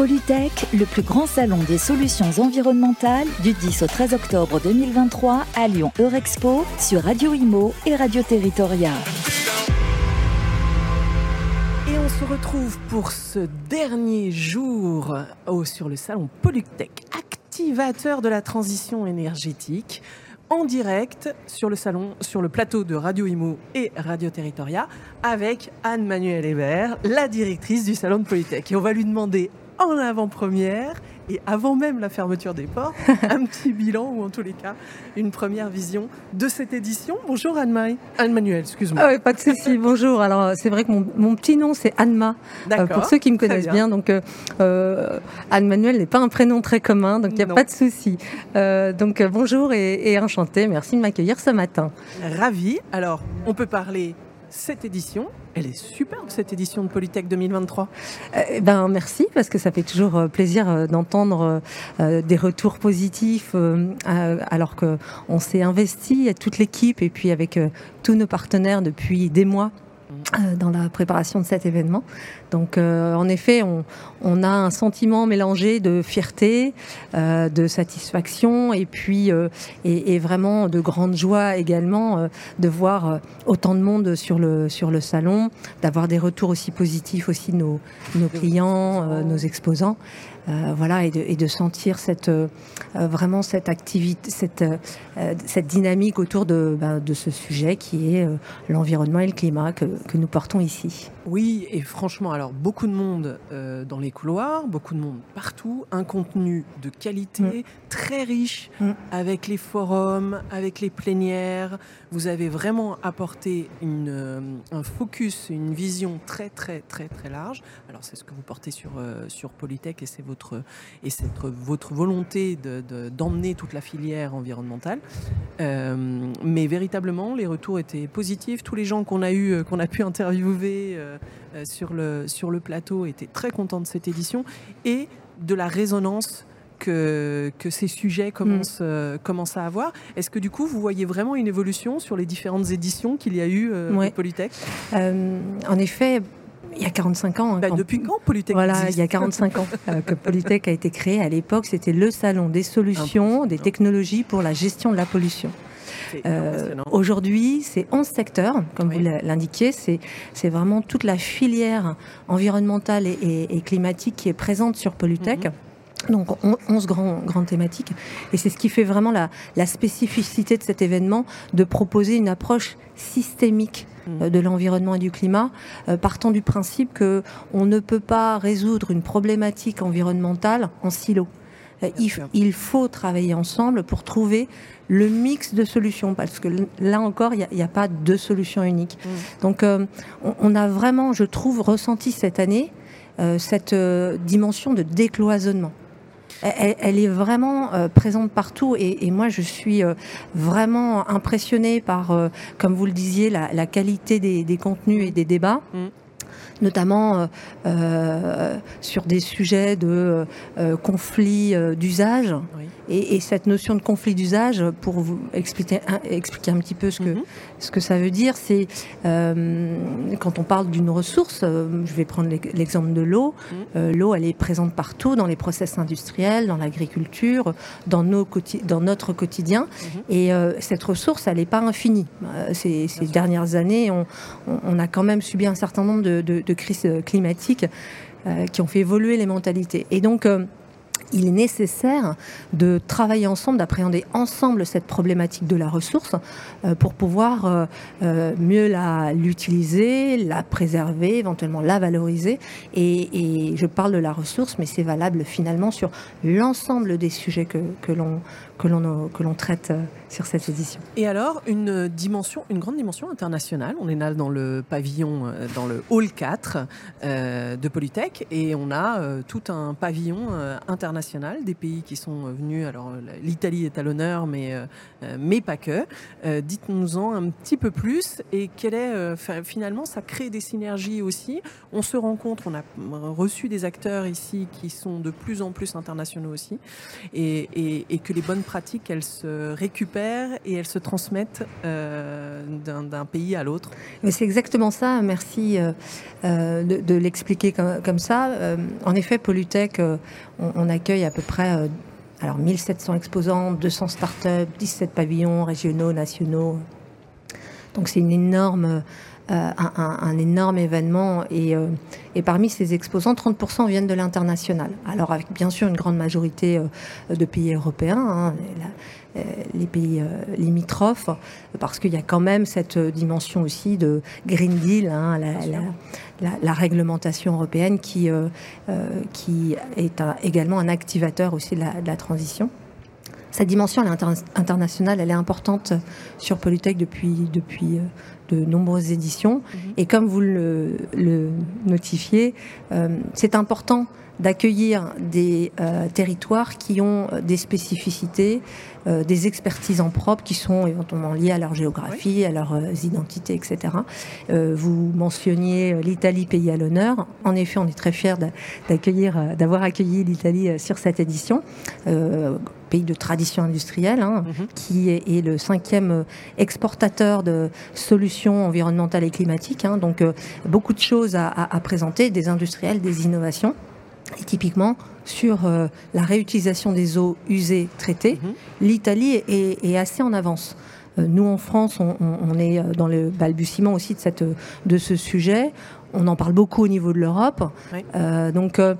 Polytech, le plus grand salon des solutions environnementales du 10 au 13 octobre 2023 à Lyon Eurexpo sur Radio Imo et Radio Territoria. Et on se retrouve pour ce dernier jour sur le salon Polytech, activateur de la transition énergétique en direct sur le salon, sur le plateau de Radio Imo et Radio Territoria avec Anne-Manuelle Hébert, la directrice du salon de Polytech. Et on va lui demander en avant-première et avant même la fermeture des ports, un petit bilan ou en tous les cas une première vision de cette édition. Bonjour Anne-Marie. Anne-Manuel, excuse-moi. Ah pas de souci, bonjour. Alors c'est vrai que mon, petit nom c'est Anne-Ma, euh, pour ceux qui me connaissent bien. Donc euh, euh, Anne-Manuel n'est pas un prénom très commun, donc il n'y a pas de souci. donc bonjour et, et enchanté, merci de m'accueillir ce matin. Ravi. Alors on peut parler cette édition. Elle est superbe, cette édition de Polytech 2023. Eh ben, merci, parce que ça fait toujours euh, plaisir euh, d'entendre euh, des retours positifs, alors qu'on s'est investi, toute l'équipe, et puis avec tous nos partenaires depuis des mois euh, dans la préparation de cet événement. Donc, euh, en effet, on, a un sentiment mélangé de fierté, euh, de satisfaction, et puis et, et, vraiment de grande joie également de voir autant de monde sur le sur le salon, d'avoir des retours aussi positifs aussi de nos, nos clients, nos exposants. Euh, voilà, et de, et de, sentir cette, euh, vraiment cette activité, cette, euh, cette dynamique autour de, ben, de, ce sujet qui est l'environnement et le climat que, que, nous portons ici. Oui, et franchement, alors beaucoup de monde dans les couloirs, beaucoup de monde partout, un contenu de qualité mm. très riche mm. avec les forums, avec les plénières. Vous avez vraiment apporté une, un focus, une vision très très très très large. Alors c'est ce que vous portez sur, sur Polytech et c'est votre, et cette, votre volonté d'emmener de, toute la filière environnementale. Euh, mais véritablement, les retours étaient positifs. Tous les gens qu'on a, eu, qu'on a pu interviewer euh, euh, sur, le, sur le plateau étaient très contents de cette édition et de la résonance que, que, ces sujets commencent, mm. commencent à avoir. Est-ce que du coup, vous voyez vraiment une évolution sur les différentes éditions qu'il y a eu euh, Polytech? En effet, il y a 45 ans. Hein, bah, depuis quand Polytech Voilà, il y a 45 ans euh, que Polytech a été créé. À l'époque, c'était le salon des solutions, des technologies pour la gestion de la pollution. Euh, Aujourd'hui, c'est 11 secteurs, comme vous l'indiquiez. C'est vraiment toute la filière environnementale et, climatique qui est présente sur Polytech. Mhm. Donc 11 grands, grandes thématiques. Et c'est ce qui fait vraiment la, la, spécificité de cet événement, de proposer une approche systémique euh, de l'environnement et du climat, euh, partant du principe que on ne peut pas résoudre une problématique environnementale en silo. Euh, il, il, faut travailler ensemble pour trouver le mix de solutions, parce que là encore, il n'y a, a, pas de solution unique. Mm. Donc, on, on, a vraiment, je trouve, ressenti cette année cette dimension de décloisonnement elle, est vraiment euh, présente partout et, moi je suis euh, vraiment impressionnée par, euh, comme vous le disiez, la, qualité des, contenus et des débats. Mm. Notamment sur des sujets de conflits d'usage. Et, cette notion de conflit d'usage, pour vous expliquer un, expliquer un petit peu ce que, mhm. ce que ça veut dire, c'est euh, quand on parle d'une ressource, euh, je vais prendre l'exemple de l'eau. Mhm. Euh, l'eau, elle est présente partout, dans les process industriels, dans l'agriculture, dans, nos dans notre quotidien. Mhm. Et cette ressource, elle n'est pas infinie. Ces, ces dernières années, on, on, a quand même subi un certain nombre de, de, de crises climatiques qui ont fait évoluer les mentalités. Et donc, il est nécessaire de travailler ensemble, d'appréhender ensemble cette problématique de la ressource euh, pour pouvoir euh, euh, mieux l'utiliser, la préserver, éventuellement la valoriser. Et, je parle de la ressource, mais c'est valable finalement sur l'ensemble des sujets que l'on que l'on que l'on traite sur cette édition. Et alors une dimension, une grande dimension internationale. On est là dans le pavillon, dans le hall 4 de Polytech, et on a tout un pavillon international des pays qui sont venus. Alors l'Italie est à l'honneur, mais, euh, euh, mais pas que. Euh, dites-nous-en un petit peu plus et quel est finalement ça crée des synergies aussi. On se rencontre, on a reçu des acteurs ici qui sont de plus en plus internationaux aussi et, et, que les bonnes elles se récupèrent et elles se transmettent d'un pays à l'autre. C'est exactement ça. Merci de, l'expliquer comme, ça. en effet, Polytech, on, on, accueille à peu près alors 1700 exposants, 200 startups, 17 pavillons régionaux, nationaux. Donc c'est une énorme, euh, un, énorme événement. Et, euh, et, parmi ces exposants, 30% viennent de l'international. Alors avec bien sûr une grande majorité euh, de pays européens. Hein, les pays limitrophes, parce qu'il y a quand même cette dimension aussi de Green Deal, hein, la, réglementation européenne qui, qui est également un activateur aussi de la, transition. Cette dimension internationale, elle est importante sur Polytech depuis, depuis de nombreuses éditions. Mhm. Et comme vous le, notifiez, euh, c'est important d'accueillir des euh, territoires qui ont des spécificités, euh, des expertises en propre qui sont éventuellement liées à leur géographie, à leurs identités, etc. vous mentionniez l'Italie pays à l'honneur. En effet, on est très fiers d'accueillir, d'avoir accueilli l'Italie sur cette édition pays de tradition industrielle, hein, mhm. qui est, le cinquième exportateur de solutions environnementales et climatiques. Hein. donc euh, beaucoup de choses à, présenter, des industriels, des innovations. Et typiquement, sur euh, la réutilisation des eaux usées traitées, mhm. l'Italie est, assez en avance. Euh, nous, en France, on, est dans le balbutiement aussi de, cette, de ce sujet on en parle beaucoup au niveau de l'Europe. Euh, donc euh,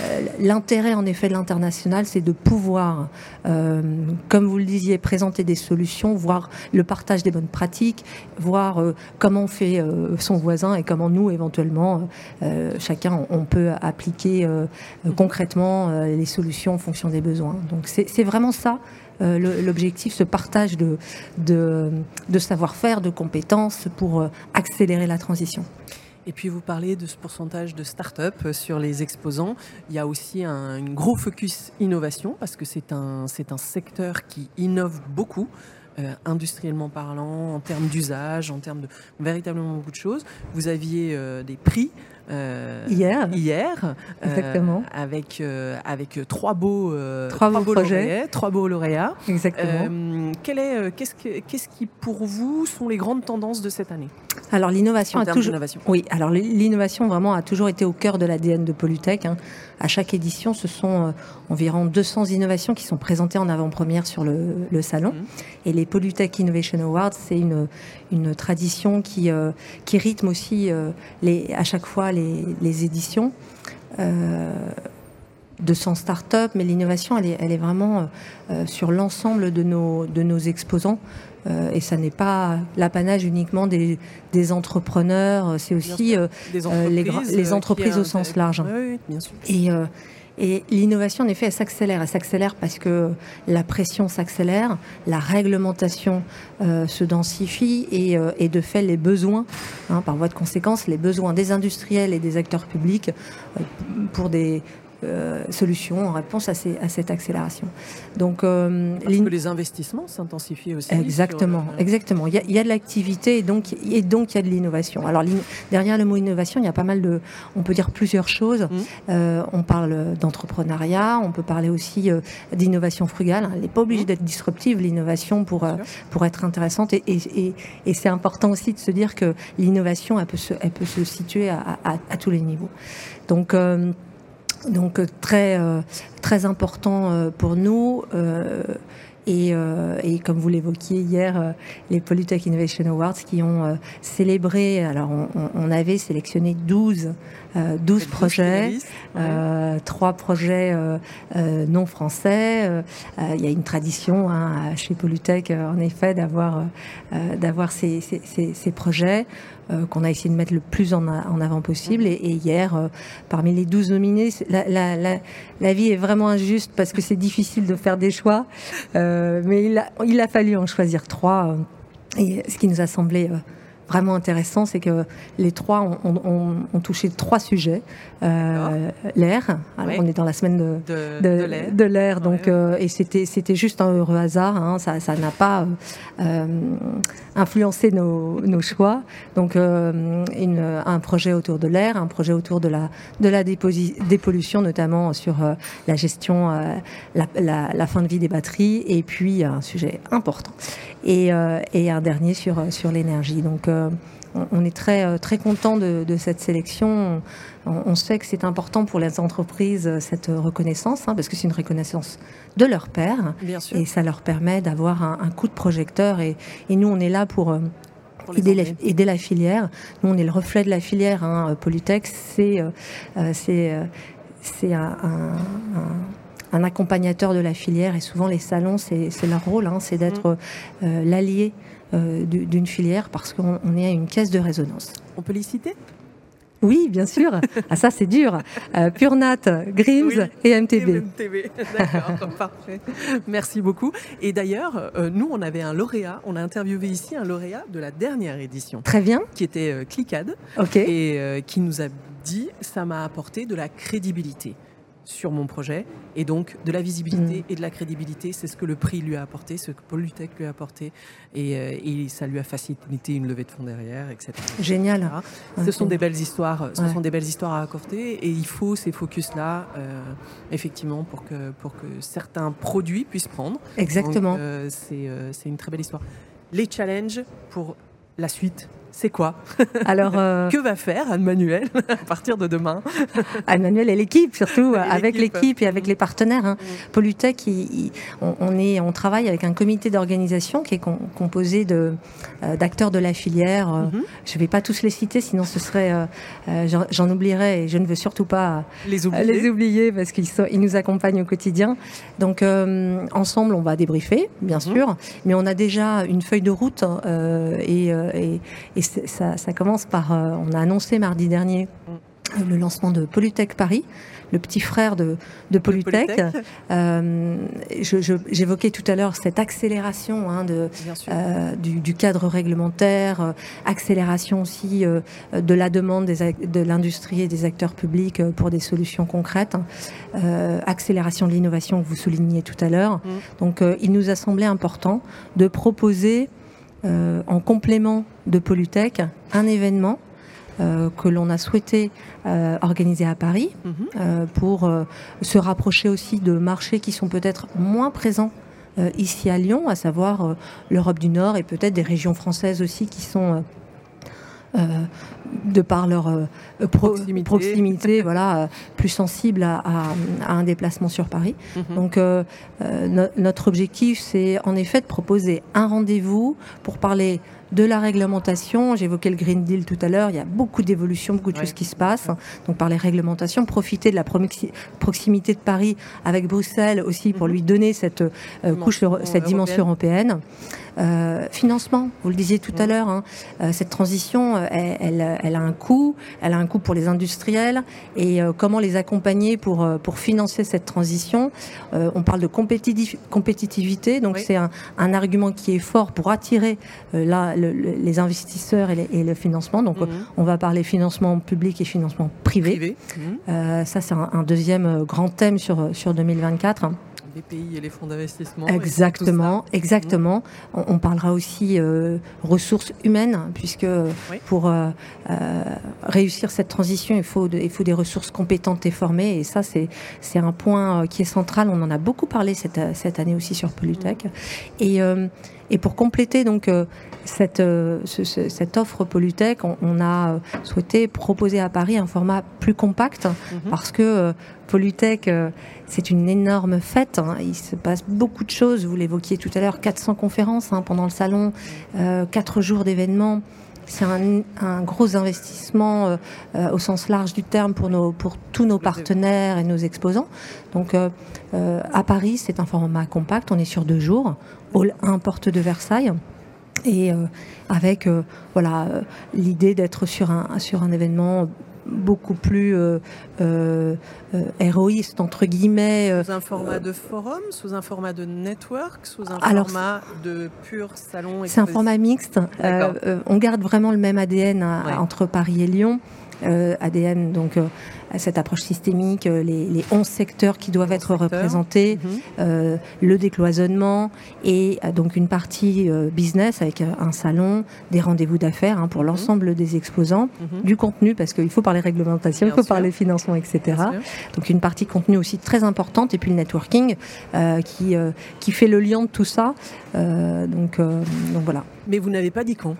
euh, l'intérêt en effet de l'international, c'est de pouvoir, comme vous le disiez, présenter des solutions, voir le partage des bonnes pratiques, voir comment on fait son voisin et comment nous, éventuellement, chacun, on peut appliquer concrètement les solutions en fonction des besoins. Donc c'est vraiment ça. l'objectif, ce partage de, de savoir-faire, de compétences pour accélérer la transition. Et puis vous parlez de ce pourcentage de start-up euh, sur les exposants. Il y a aussi un, gros focus innovation parce que c'est un, c'est un secteur qui innove beaucoup. Euh, industriellement parlant, en termes d'usage, en termes de véritablement beaucoup de choses. Vous aviez euh, des prix hier, hier exactement, avec avec trois beaux trois, beaux, projets, lauréats, trois beaux lauréats. Exactement. quel est qu'est-ce que, qu'est-ce qui pour vous sont les grandes tendances de cette année? Alors l'innovation a toujours, oui, alors l'innovation vraiment a toujours été au cœur de l'ADN de Polytech. Hein. À chaque édition, ce sont euh, environ 200 innovations qui sont présentées en avant-première sur le, salon. Mhm. Et les Polytech Innovation Awards, c'est une, une tradition qui, euh, qui rythme aussi euh, les, à chaque fois les, les éditions. 200 startups, mais l'innovation, elle est, elle est vraiment sur l'ensemble de nos, de nos exposants. Euh, et ça n'est pas l'apanage uniquement des, entrepreneurs, c'est aussi euh, euh, les, entreprises au sens large. Et, et l'innovation, en effet, elle s'accélère. Elle s'accélère parce que la pression s'accélère, la réglementation se densifie et, de fait, les besoins, hein, par voie de conséquence, les besoins des industriels et des acteurs publics pour des euh, solutions en réponse à, cette accélération. Donc, euh, Parce que les investissements s'intensifient aussi. Exactement, exactement. Il y, a, de l'activité et donc, et donc il y a de l'innovation. Alors derrière le mot innovation, il y a pas mal de, on peut dire plusieurs choses. Mmh. Euh, on parle d'entrepreneuriat, on peut parler aussi d'innovation frugale. Elle n'est pas obligée mmh. d'être disruptive l'innovation pour pour être intéressante et, et, et, c'est important aussi de se dire que l'innovation elle peut se, elle peut se situer à, à, à tous les niveaux. Donc donc euh, très, euh, très important euh, pour nous. Et, et, comme vous l'évoquiez hier, les Polytech Innovation Awards qui ont célébré, alors on, on, avait sélectionné 12 12 euh, projets, euh, trois projets euh, non français. il y a une tradition hein, chez Polytech, en effet, d'avoir d'avoir ces, ces, ces, projets. qu'on a essayé de mettre le plus en, en avant possible. Et, hier, parmi les 12 nominés, la, la, la, la, vie est vraiment injuste parce que c'est difficile de faire des choix. Mais il a, fallu en choisir trois. et ce qui nous a semblé vraiment intéressant, c'est que les trois ont, touché trois sujets. Euh, l'air, on est dans la semaine de, de, l'air, donc et c'était c'était juste un heureux hasard. Hein, ça ça n'a pas influencé nos, nos, choix. Donc une, un projet autour de l'air, un projet autour de la de la dépollution, notamment sur la gestion, la, la, la, fin de vie des batteries, et puis un sujet important et, et un dernier sur sur l'énergie. Donc on est très, euh, très content de, cette sélection. On, sait que c'est important pour les entreprises, euh, cette reconnaissance, hein, parce que c'est une reconnaissance de leur père. Et ça leur permet d'avoir un, coup de projecteur. Et, nous, on est là pour... Euh, aider, la, filière. Nous, on est le reflet de la filière. Hein. Polytech, c'est c'est un, accompagnateur de la filière. Et souvent, les salons, c'est leur rôle, hein, c'est d'être mm. l'allié euh, d'une filière parce qu'on est à une caisse de résonance. On peut les citer? Oui, bien sûr. ah, ça, c'est dur. Euh, Purnat, Grims et MTB. MTB. D'accord, parfait. Merci beaucoup. Et d'ailleurs, euh, nous, on avait un lauréat. On a interviewé ici un lauréat de la dernière édition. Très bien. Qui était euh, Clicade. OK. Et qui nous a dit ça m'a apporté de la crédibilité sur mon projet et donc de la visibilité mm. et de la crédibilité. C'est ce que le prix lui a apporté, ce que Polytech lui a apporté et, euh, et, ça lui a facilité une levée de fonds derrière, etc. Génial. Ce sont des belles histoires, ce sont des belles histoires à accorder et il faut ces focus-là euh, effectivement pour que, pour que certains produits puissent prendre. Exactement. Euh, c'est une très belle histoire. Les challenges pour la suite c'est quoi Alors, euh, que va faire Anne-Manuel à partir de demain Anne-Manuel et l'équipe, surtout avec l'équipe et avec les partenaires. Hein. Mm. Polytech, on, est, on travaille avec un comité d'organisation qui est composé de euh, d'acteurs de la filière. Euh, mm-hmm. Je ne vais pas tous les citer, sinon ce serait, j'en oublierais et je ne veux surtout pas les oublier, les oublier parce qu'ils ils nous accompagnent au quotidien. Donc ensemble, on va débriefer, bien mm-hmm. sûr, mais on a déjà une feuille de route et, et, et ça, commence par, euh, on a annoncé mardi dernier le lancement de Polytech Paris, le petit frère de, de Polytech. Euh, j'évoquais tout à l'heure cette accélération hein, de, euh, du, cadre réglementaire, accélération aussi de la demande des, de l'industrie et des acteurs publics pour des solutions concrètes, accélération de l'innovation que vous souligniez tout à l'heure. Mm. Donc il nous a semblé important de proposer euh, en complément de Polytech, un événement euh, que l'on a souhaité euh, organiser à Paris mhm. pour se rapprocher aussi de marchés qui sont peut-être moins présents ici à Lyon, à savoir l'Europe du Nord et peut-être des régions françaises aussi qui sont de par leur euh, proximité, voilà, euh, plus sensible à, un déplacement sur Paris. Mhm. Donc notre objectif, c'est en effet de proposer un rendez-vous pour parler de la réglementation. J'évoquais le Green Deal tout à l'heure. Il y a beaucoup d'évolutions, beaucoup de choses qui se passent. Donc par les réglementations, profiter de la proximité de Paris avec Bruxelles aussi pour mhm. lui donner cette couche, cette dimension européenne. Euh, financement, vous le disiez tout à l'heure, hein, euh, cette transition, euh, elle, a un coût, elle a un coût pour les industriels et comment les accompagner pour, pour financer cette transition? on parle de compétitivité, donc c'est un, argument qui est fort pour attirer là, les investisseurs et, le financement. Donc mhm. on va parler financement public et financement privé. Mhm. ça c'est un, un, deuxième grand thème sur, sur 2024 les pays et les fonds d'investissement. Exactement, exactement. On, parlera aussi euh, ressources humaines, puisque pour euh, euh, réussir cette transition, il faut, il faut des ressources compétentes et formées. Et ça, c'est, c'est un point qui est central. On en a beaucoup parlé cette, cette année aussi sur Polytech. Et, et pour compléter donc cette, cette offre Polytech, on, a souhaité proposer à Paris un format plus compact mm-hmm. parce que Polytech c'est une énorme fête. Hein. Il se passe beaucoup de choses. Vous l'évoquiez tout à l'heure, 400 conférences hein, pendant le salon, euh, 4 jours d'événements. C'est un, gros investissement euh, euh, au sens large du terme pour, tous nos partenaires et nos exposants. Donc euh, à Paris, c'est un format compact. On est sur deux jours. Hall 1, porte de Versailles et avec voilà l'idée d'être sur un sur un événement beaucoup plus euh, euh, euh, héroïste entre guillemets. Sous un format de forum, sous un format de network, sous un format de pur salon. C'est un format mixte. on garde vraiment le même ADN entre Paris et Lyon. ADN donc cette approche systémique, les, les 11 secteurs qui doivent être représentés, mhm. le décloisonnement et donc une partie business avec un salon, des rendez-vous d'affaires hein, pour mhm. l'ensemble des exposants, du contenu parce qu'il faut parler réglementation, il faut parler financement, etc. Donc une partie contenu aussi très importante et puis le networking qui, qui fait le lien de tout ça. donc, donc voilà. Mais vous n'avez pas dit quand?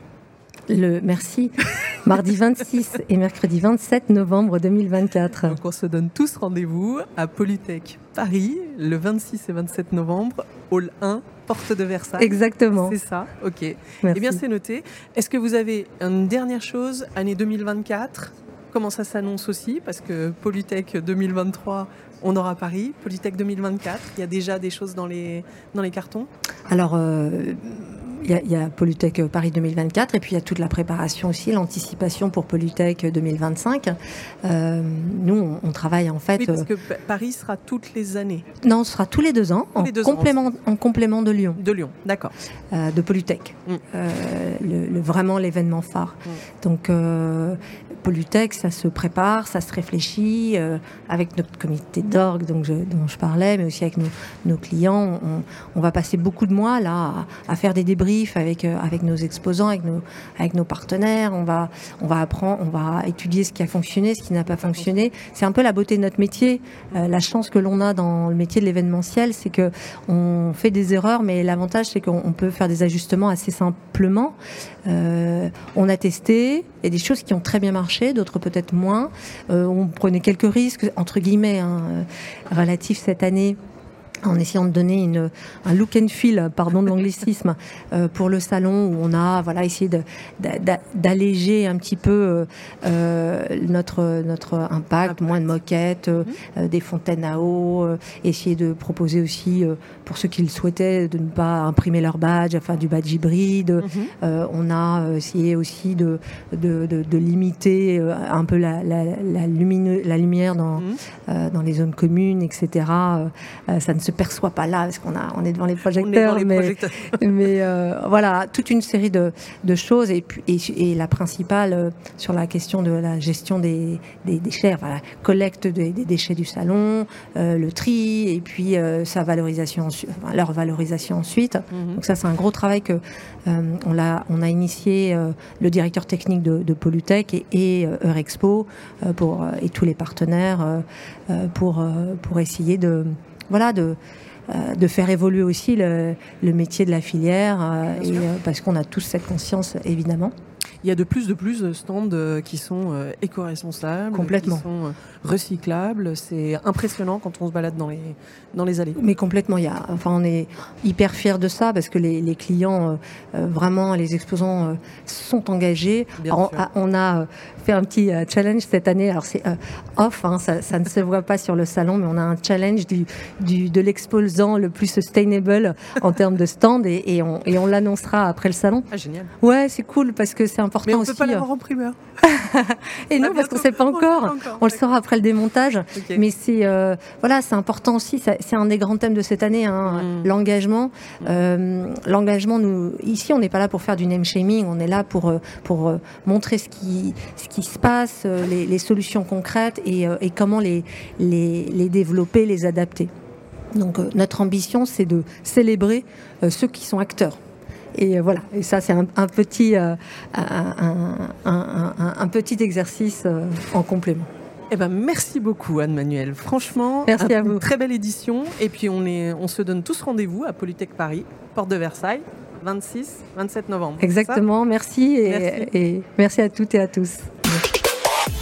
Le, merci. Mardi 26 et mercredi 27 novembre 2024. Donc on se donne tous rendez-vous à Polytech Paris le 26 et 27 novembre, hall 1, porte de Versailles. Exactement. C'est ça, ok. Eh bien c'est noté. Est-ce que vous avez une dernière chose, année 2024 Comment ça s'annonce aussi? Parce que Polytech 2023, on aura Paris. Polytech 2024, il y a déjà des choses dans les, dans les cartons? Alors, euh, il y, a Polytech euh, Paris 2024 et puis il y a toute la préparation aussi, l'anticipation pour Polytech 2025. Euh, nous, on, travaille en fait. Oui, parce que Paris sera toutes les années. Non, ce sera tous les deux ans, en, complément, en complément de Lyon. De Lyon, d'accord. de Polytech. Mm. Le, vraiment l'événement phare. Mm. Donc, Polytech, ça se prépare, ça se réfléchit avec notre comité d'orgue dont je parlais, mais aussi avec nos, clients. On, va passer beaucoup de mois là à, faire des débris avec, euh, avec nos exposants, avec nos, avec nos partenaires. On va, on va apprendre, on va étudier ce qui a fonctionné, ce qui n'a pas fonctionné. C'est un peu la beauté de notre métier. Euh, la chance que l'on a dans le métier de l'événementiel, c'est que on fait des erreurs, mais l'avantage, c'est qu'on peut faire des ajustements assez simplement. Euh, on a testé, il y a des choses qui ont très bien marché, d'autres peut-être moins. on prenait quelques risques, entre guillemets, hein, relatifs cette année en essayant de donner une, un look and feel, pardon de l'anglicisme, euh, pour le salon où on a voilà essayé d'alléger un petit peu euh, euh, notre notre impact, moins de moquettes, mhm. des fontaines à eau, essayer de proposer aussi pour ceux qui le souhaitaient de ne pas imprimer leur badge, enfin du badge hybride. Mhm. on a essayé aussi de de, de, limiter un peu la, la, la, la lumière dans mhm. dans les zones communes, etc. ça ne se perçoit pas là parce qu'on a on est devant les projecteurs, mais, mais euh, voilà toute une série de, de choses et, puis, et, la principale euh, sur la question de la gestion des, des déchets, collecte des, déchets du salon, euh, le tri et puis sa valorisation, leur valorisation ensuite. Mhm. Donc ça c'est un gros travail que on a on a initié le directeur technique de, de Polytech et, et Eurexpo pour et tous les partenaires pour pour essayer de voilà, de, euh, de faire évoluer aussi le, métier de la filière, euh, et, euh, parce qu'on a tous cette conscience, évidemment. Il y a de plus de plus de stands qui sont éco-responsables, Complètement. qui sont recyclables. C'est impressionnant quand on se balade dans les, dans les allées. Mais complètement, il y a, enfin, on est hyper fiers de ça parce que les, les clients, vraiment, les exposants sont engagés. on, a fait un petit challenge cette année. Alors c'est off, hein, ça, ça, ne se voit pas sur le salon, mais on a un challenge du, du de l'exposant le plus sustainable en termes de stand et, et on, et on l'annoncera après le salon. Ah, génial. Ouais, c'est cool parce que c'est important mais on aussi. peut pas l'avoir en primeur. et non, parce qu'on sait pas encore. On, le saura après le démontage. Mais c'est euh, voilà, c'est important aussi. C'est un des grands thèmes de cette année, hein, mm. l'engagement. Mm. Euh, l'engagement, nous ici, on n'est pas là pour faire du name shaming. On est là pour euh, pour montrer ce qui ce qui se passe, les, les solutions concrètes et, et comment les, les les développer, les adapter. Donc notre ambition, c'est de célébrer ceux qui sont acteurs et euh, voilà, et ça c'est un, petit, euh, un, petit exercice euh, en complément. Eh ben, merci beaucoup Anne-Manuelle. Franchement, merci à vous. très belle édition. Et puis on, est, on se donne tous rendez-vous à Polytech Paris, porte de Versailles, 26, 27 novembre. Exactement, merci et, et merci à toutes et à tous.